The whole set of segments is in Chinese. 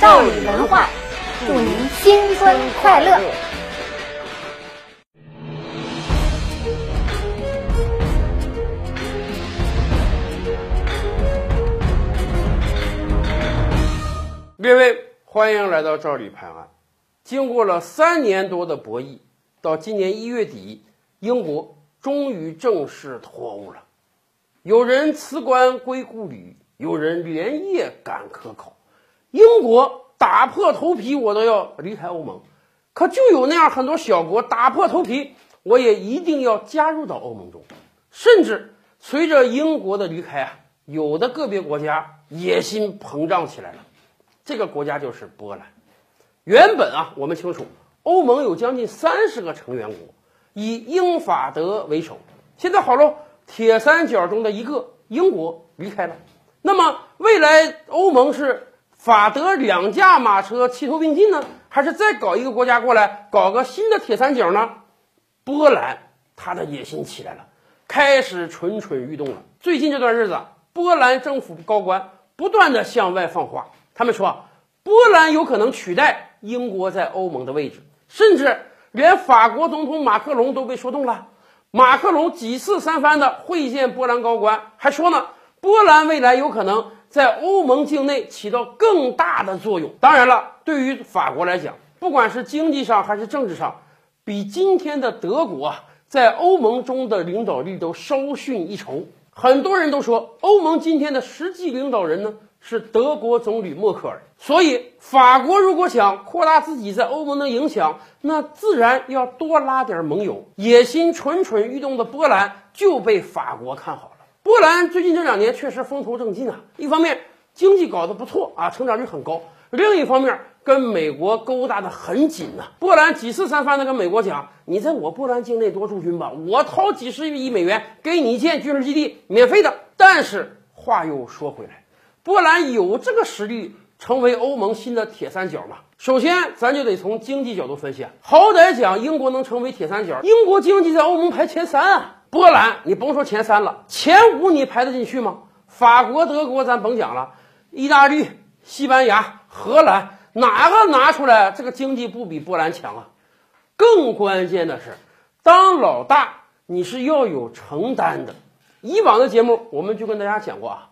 赵李文化，祝您新春快乐！各位，欢迎来到赵李拍案。经过了三年多的博弈，到今年一月底，英国终于正式脱欧了。有人辞官归故里，有人连夜赶科考。英国打破头皮，我都要离开欧盟。可就有那样很多小国打破头皮，我也一定要加入到欧盟中。甚至随着英国的离开啊，有的个别国家野心膨胀起来了。这个国家就是波兰。原本啊，我们清楚，欧盟有将近三十个成员国，以英法德为首。现在好喽，铁三角中的一个英国离开了。那么未来欧盟是法德两驾马车齐头并进呢，还是再搞一个国家过来搞个新的铁三角呢？波兰他的野心起来了，开始蠢蠢欲动了。最近这段日子，波兰政府高官不断的向外放话。他们说，波兰有可能取代英国在欧盟的位置，甚至连法国总统马克龙都被说动了。马克龙几次三番的会见波兰高官，还说呢，波兰未来有可能在欧盟境内起到更大的作用。当然了，对于法国来讲，不管是经济上还是政治上，比今天的德国啊在欧盟中的领导力都稍逊一筹。很多人都说，欧盟今天的实际领导人呢？是德国总理默克尔，所以法国如果想扩大自己在欧盟的影响，那自然要多拉点盟友。野心蠢蠢欲动的波兰就被法国看好了。波兰最近这两年确实风头正劲啊，一方面经济搞得不错啊，成长率很高；另一方面跟美国勾搭的很紧呐。波兰几次三番的跟美国讲：“你在我波兰境内多驻军吧，我掏几十亿美元给你建军事基地，免费的。”但是话又说回来。波兰有这个实力成为欧盟新的铁三角吗？首先，咱就得从经济角度分析啊。好歹讲英国能成为铁三角，英国经济在欧盟排前三啊。波兰，你甭说前三了，前五你排得进去吗？法国、德国咱甭讲了，意大利、西班牙、荷兰，哪个拿出来这个经济不比波兰强啊？更关键的是，当老大你是要有承担的。以往的节目我们就跟大家讲过啊。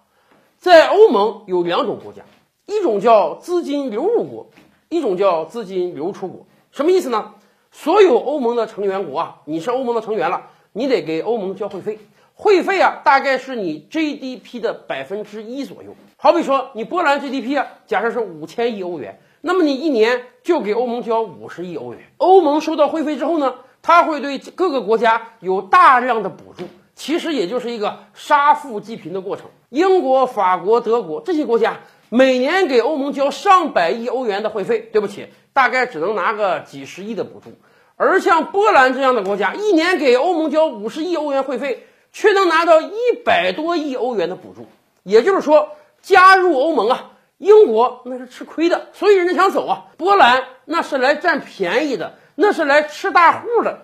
在欧盟有两种国家，一种叫资金流入国，一种叫资金流出国。什么意思呢？所有欧盟的成员国啊，你是欧盟的成员了，你得给欧盟交会费。会费啊，大概是你 GDP 的百分之一左右。好比说，你波兰 GDP 啊，假设是五千亿欧元，那么你一年就给欧盟交五十亿欧元。欧盟收到会费之后呢，它会对各个国家有大量的补助。其实也就是一个杀富济贫的过程。英国、法国、德国这些国家每年给欧盟交上百亿欧元的会费，对不起，大概只能拿个几十亿的补助。而像波兰这样的国家，一年给欧盟交五十亿欧元会费，却能拿到一百多亿欧元的补助。也就是说，加入欧盟啊，英国那是吃亏的，所以人家想走啊。波兰那是来占便宜的，那是来吃大户的。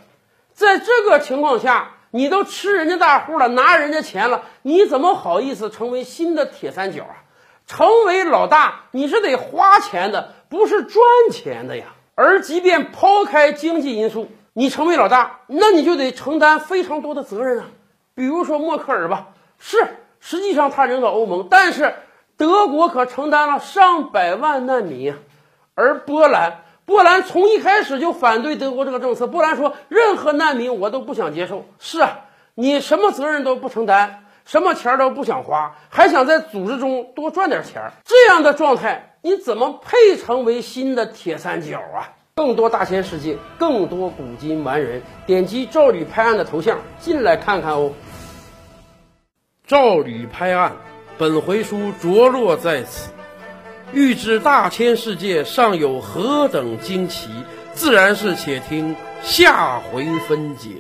在这个情况下。你都吃人家大户了，拿人家钱了，你怎么好意思成为新的铁三角啊？成为老大，你是得花钱的，不是赚钱的呀。而即便抛开经济因素，你成为老大，那你就得承担非常多的责任啊。比如说默克尔吧，是实际上他领导欧盟，但是德国可承担了上百万难民啊，而波兰。波兰从一开始就反对德国这个政策。波兰说：“任何难民我都不想接受。”是啊，你什么责任都不承担，什么钱都不想花，还想在组织中多赚点钱，这样的状态，你怎么配成为新的铁三角啊？更多大千世界，更多古今完人，点击赵吕拍案的头像进来看看哦。赵吕拍案，本回书着落在此。欲知大千世界尚有何等惊奇，自然是且听下回分解。